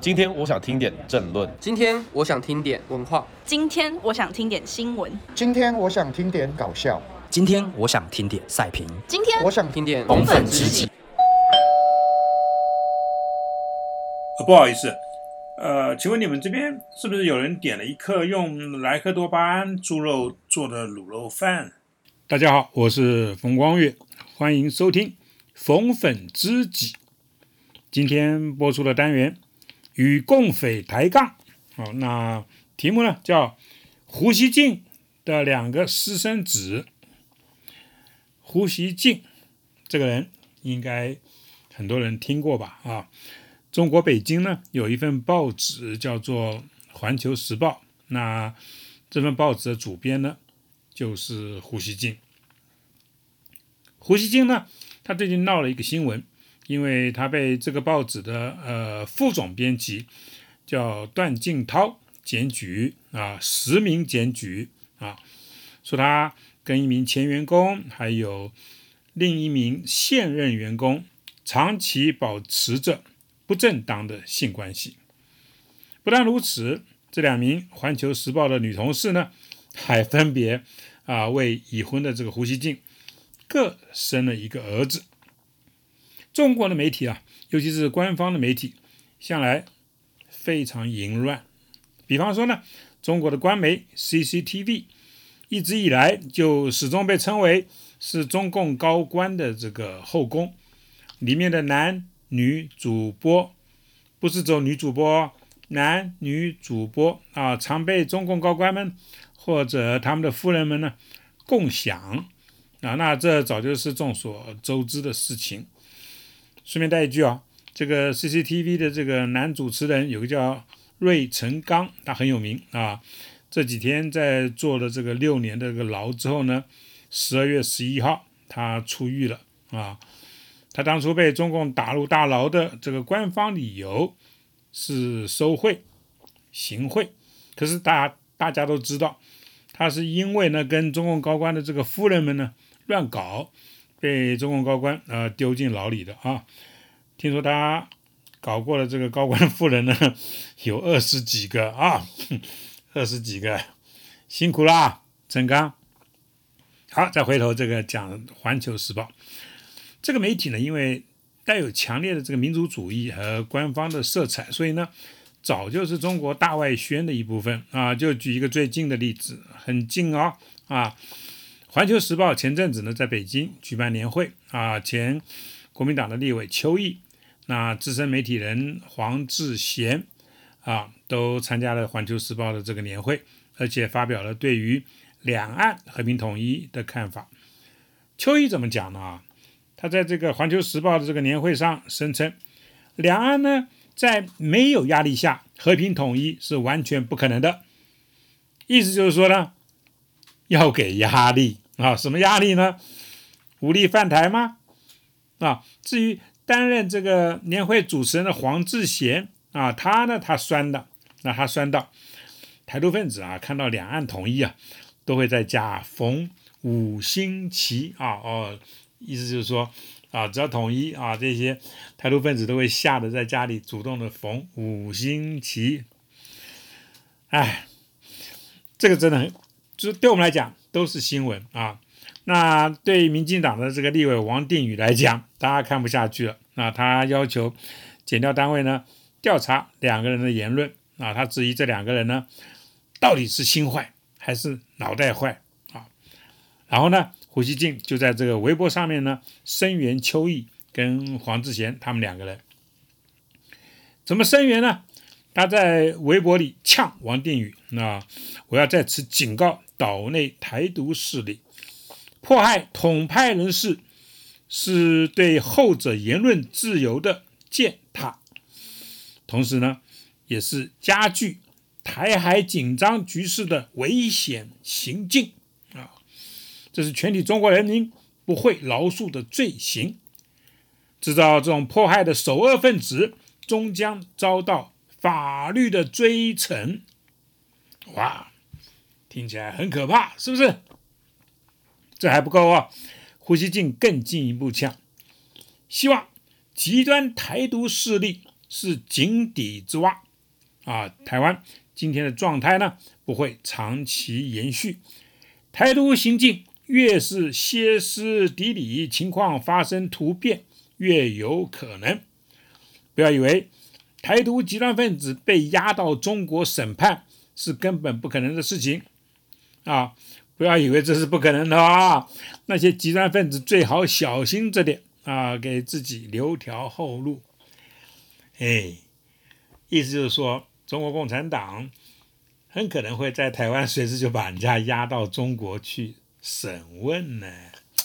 今天我想听点政论。今天我想听点文化。今天我想听点新闻。今天我想听点搞笑。今天我想听点赛评。今天我想听点红粉知己。呃，不好意思，呃，请问你们这边是不是有人点了一客用莱克多巴胺猪肉做的卤肉饭？大家好，我是冯光月，欢迎收听红粉知己。今天播出的单元与共匪抬杠，好，那题目呢叫胡锡进的两个私生子。胡锡进这个人应该很多人听过吧？啊，中国北京呢有一份报纸叫做《环球时报》，那这份报纸的主编呢就是胡锡进。胡锡进呢，他最近闹了一个新闻，因为他被这个报纸的呃副总编辑叫段静涛检举啊，实名检举啊，说他。跟一名前员工，还有另一名现任员工，长期保持着不正当的性关系。不但如此，这两名《环球时报》的女同事呢，还分别啊为已婚的这个胡锡进各生了一个儿子。中国的媒体啊，尤其是官方的媒体，向来非常淫乱。比方说呢，中国的官媒 CCTV。一直以来就始终被称为是中共高官的这个后宫，里面的男女主播不是走女主播，男女主播啊，常被中共高官们或者他们的夫人们呢共享啊，那这早就是众所周知的事情。顺便带一句啊，这个 CCTV 的这个男主持人有个叫芮成钢，他很有名啊。这几天在坐了这个六年的这个牢之后呢，十二月十一号他出狱了啊。他当初被中共打入大牢的这个官方理由是受贿、行贿，可是大大家都知道，他是因为呢跟中共高官的这个夫人们呢乱搞，被中共高官呃丢进牢里的啊。听说他搞过的这个高官夫人呢 有二十几个啊。二十几个，辛苦啦，陈刚。好，再回头这个讲《环球时报》这个媒体呢，因为带有强烈的这个民族主义和官方的色彩，所以呢，早就是中国大外宣的一部分啊。就举一个最近的例子，很近哦啊，《环球时报》前阵子呢在北京举办年会啊，前国民党的立委邱毅，那资深媒体人黄志贤。啊，都参加了《环球时报》的这个年会，而且发表了对于两岸和平统一的看法。邱毅怎么讲呢？啊，他在这个《环球时报》的这个年会上声称，两岸呢在没有压力下和平统一是完全不可能的。意思就是说呢，要给压力啊，什么压力呢？武力犯台吗？啊，至于担任这个年会主持人的黄志贤。啊，他呢，他酸的，那他酸到台独分子啊，看到两岸统一啊，都会在家缝五星旗啊，哦，意思就是说啊，只要统一啊，这些台独分子都会吓得在家里主动的缝五星旗。哎，这个真的很，就对我们来讲都是新闻啊。那对民进党的这个立委王定宇来讲，大家看不下去了，那他要求检调单位呢。调查两个人的言论啊，他质疑这两个人呢，到底是心坏还是脑袋坏啊？然后呢，胡锡进就在这个微博上面呢声援邱毅跟黄志贤他们两个人。怎么声援呢？他在微博里呛王定宇：那我要在此警告岛内台独势力，迫害统派人士是对后者言论自由的践踏。同时呢，也是加剧台海紧张局势的危险行径啊！这是全体中国人民不会饶恕的罪行。制造这种迫害的首恶分子，终将遭到法律的追惩。哇，听起来很可怕，是不是？这还不够啊！胡锡进更进一步呛，希望极端台独势力。是井底之蛙啊！台湾今天的状态呢，不会长期延续。台独行径越是歇斯底里，情况发生突变越有可能。不要以为台独极端分子被押到中国审判是根本不可能的事情啊！不要以为这是不可能的啊！那些极端分子最好小心着点啊，给自己留条后路。哎，意思就是说，中国共产党很可能会在台湾随时就把人家押到中国去审问呢，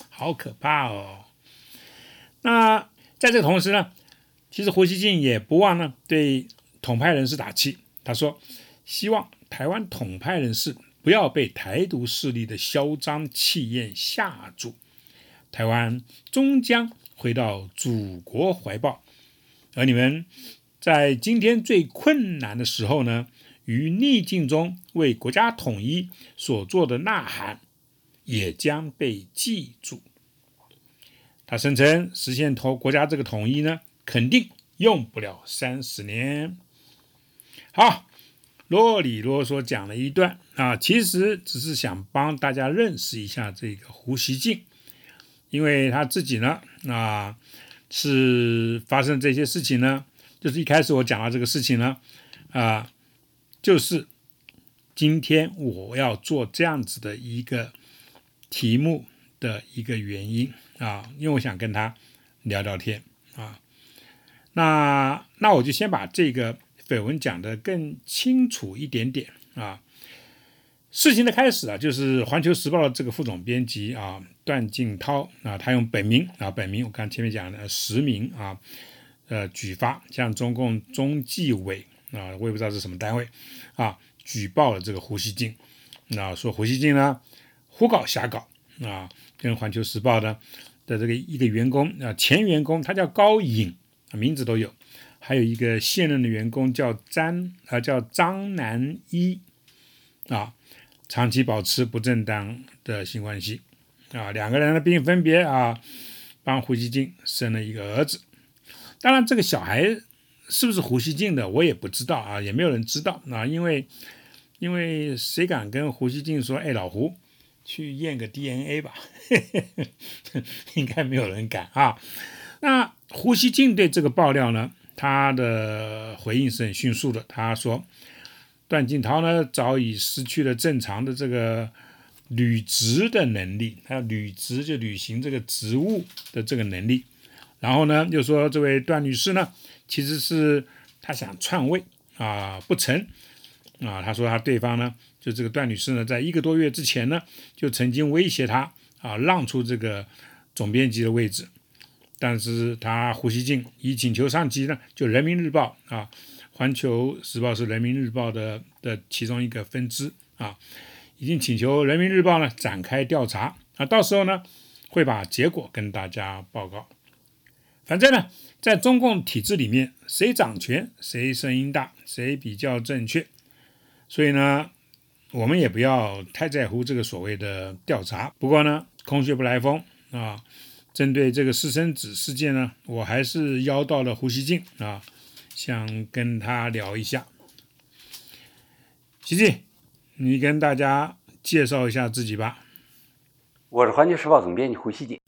好可怕哦！那在这同时呢，其实胡锡进也不忘呢对统派人士打气，他说希望台湾统派人士。不要被台独势力的嚣张气焰吓住，台湾终将回到祖国怀抱，而你们在今天最困难的时候呢，于逆境中为国家统一所做的呐喊，也将被记住。他声称，实现同国家这个统一呢，肯定用不了三十年。好。啰里啰嗦讲了一段啊，其实只是想帮大家认识一下这个胡锡进，因为他自己呢啊是发生这些事情呢，就是一开始我讲到这个事情呢啊，就是今天我要做这样子的一个题目的一个原因啊，因为我想跟他聊聊天啊，那那我就先把这个。绯闻讲的更清楚一点点啊，事情的开始啊，就是《环球时报》的这个副总编辑啊，段静涛啊，他用本名啊，本名我刚前面讲的实名啊，呃，举发向中共中纪委啊，我也不知道是什么单位啊，举报了这个胡锡进，那说胡锡进呢胡搞瞎搞啊，跟《环球时报》的的这个一个员工啊，前员工他叫高颖，名字都有。还有一个现任的员工叫张啊，叫张南一啊，长期保持不正当的性关系啊，两个人呢并分别啊帮胡锡进生了一个儿子。当然，这个小孩是不是胡锡进的，我也不知道啊，也没有人知道啊，因为因为谁敢跟胡锡进说，哎，老胡去验个 DNA 吧，应该没有人敢啊。那胡锡进对这个爆料呢？他的回应是很迅速的。他说：“段锦涛呢，早已失去了正常的这个履职的能力，他履职就履行这个职务的这个能力。然后呢，又说这位段女士呢，其实是他想篡位啊，不成啊。他说他对方呢，就这个段女士呢，在一个多月之前呢，就曾经威胁他啊，让出这个总编辑的位置。”但是他胡锡进已请求上级呢，就人民日报啊，环球时报是人民日报的的其中一个分支啊，已经请求人民日报呢展开调查啊，到时候呢会把结果跟大家报告。反正呢，在中共体制里面，谁掌权谁声音大，谁比较正确，所以呢，我们也不要太在乎这个所谓的调查。不过呢，空穴不来风啊。针对这个私生子事件呢，我还是邀到了胡锡进啊，想跟他聊一下。锡进，你跟大家介绍一下自己吧。我是环球时报总编辑胡锡进。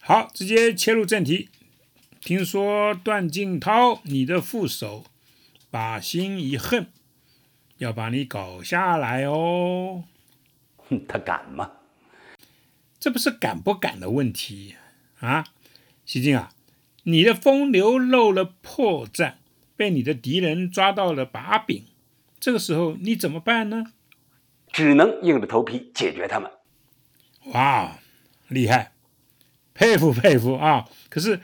好，直接切入正题。听说段静涛，你的副手，把心一横，要把你搞下来哦。哼，他敢吗？这不是敢不敢的问题啊，西进啊，你的风流露了破绽，被你的敌人抓到了把柄，这个时候你怎么办呢？只能硬着头皮解决他们。哇，厉害，佩服佩服啊！可是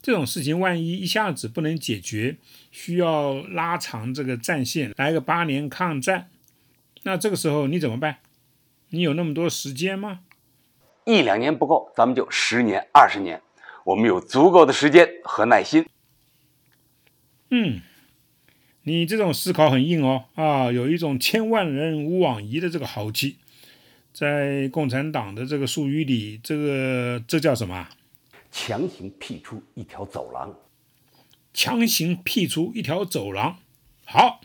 这种事情万一一下子不能解决，需要拉长这个战线，来个八年抗战，那这个时候你怎么办？你有那么多时间吗？一两年不够，咱们就十年、二十年，我们有足够的时间和耐心。嗯，你这种思考很硬哦，啊，有一种千万人无往矣的这个豪气，在共产党的这个术语里，这个这叫什么？强行辟出一条走廊。强行辟出一条走廊。好，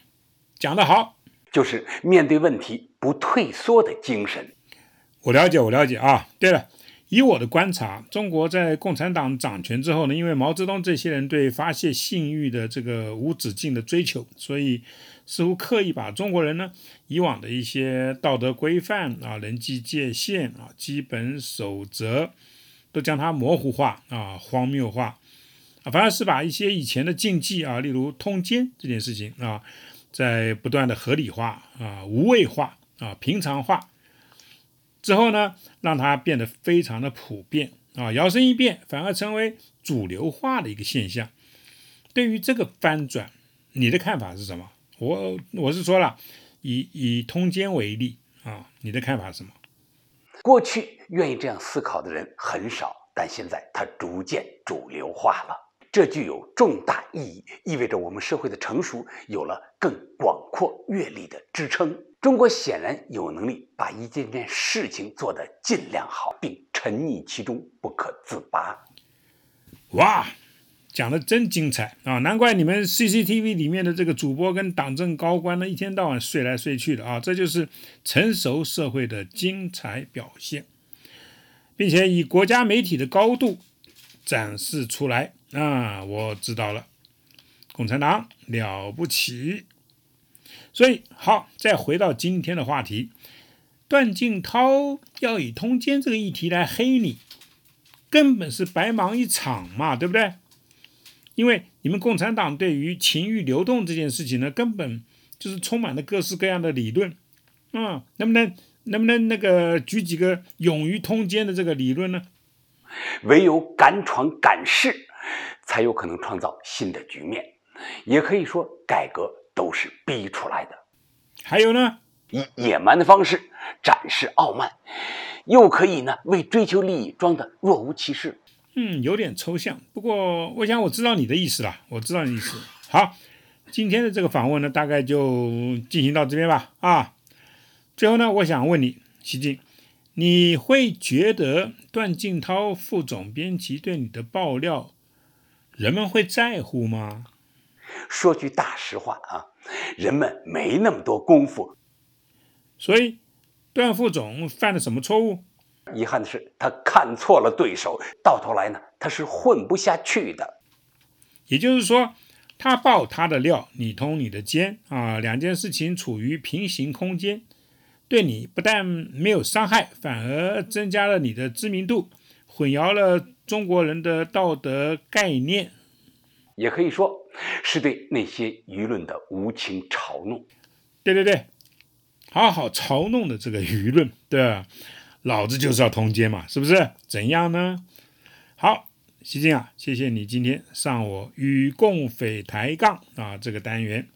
讲得好，就是面对问题不退缩的精神。我了解，我了解啊。对了，以我的观察，中国在共产党掌权之后呢，因为毛泽东这些人对发泄性欲的这个无止境的追求，所以似乎刻意把中国人呢以往的一些道德规范啊、人际界限啊、基本守则，都将它模糊化啊、荒谬化，反而是把一些以前的禁忌啊，例如通奸这件事情啊，在不断的合理化啊、无畏化啊、平常化。之后呢，让它变得非常的普遍啊，摇身一变，反而成为主流化的一个现象。对于这个翻转，你的看法是什么？我我是说了，以以通奸为例啊，你的看法是什么？过去愿意这样思考的人很少，但现在它逐渐主流化了，这具有重大意义，意味着我们社会的成熟有了更广阔阅历的支撑。中国显然有能力把一件件事情做得尽量好，并沉溺其中不可自拔。哇，讲的真精彩啊！难怪你们 CCTV 里面的这个主播跟党政高官呢，一天到晚睡来睡去的啊！这就是成熟社会的精彩表现，并且以国家媒体的高度展示出来啊！我知道了，共产党了不起。所以好，再回到今天的话题，段静涛要以通奸这个议题来黑你，根本是白忙一场嘛，对不对？因为你们共产党对于情欲流动这件事情呢，根本就是充满了各式各样的理论，嗯，能不能能不能那个举几个勇于通奸的这个理论呢？唯有敢闯敢试，才有可能创造新的局面，也可以说改革。都是逼出来的。还有呢，以野蛮的方式展示傲慢，又可以呢为追求利益装的若无其事。嗯，有点抽象。不过我想我知道你的意思了，我知道你的意思。好，今天的这个访问呢，大概就进行到这边吧。啊，最后呢，我想问你，习近，你会觉得段静涛副总编辑对你的爆料，人们会在乎吗？说句大实话啊，人们没那么多功夫。所以，段副总犯了什么错误？遗憾的是，他看错了对手，到头来呢，他是混不下去的。也就是说，他爆他的料，你通你的奸啊，两件事情处于平行空间，对你不但没有伤害，反而增加了你的知名度，混淆了中国人的道德概念。也可以说。是对那些舆论的无情嘲弄，对对对，好好嘲弄的这个舆论，对吧？老子就是要通奸嘛，是不是？怎样呢？好，西京啊，谢谢你今天上我与共匪抬杠啊这个单元，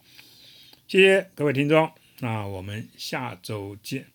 谢谢各位听众，那我们下周见。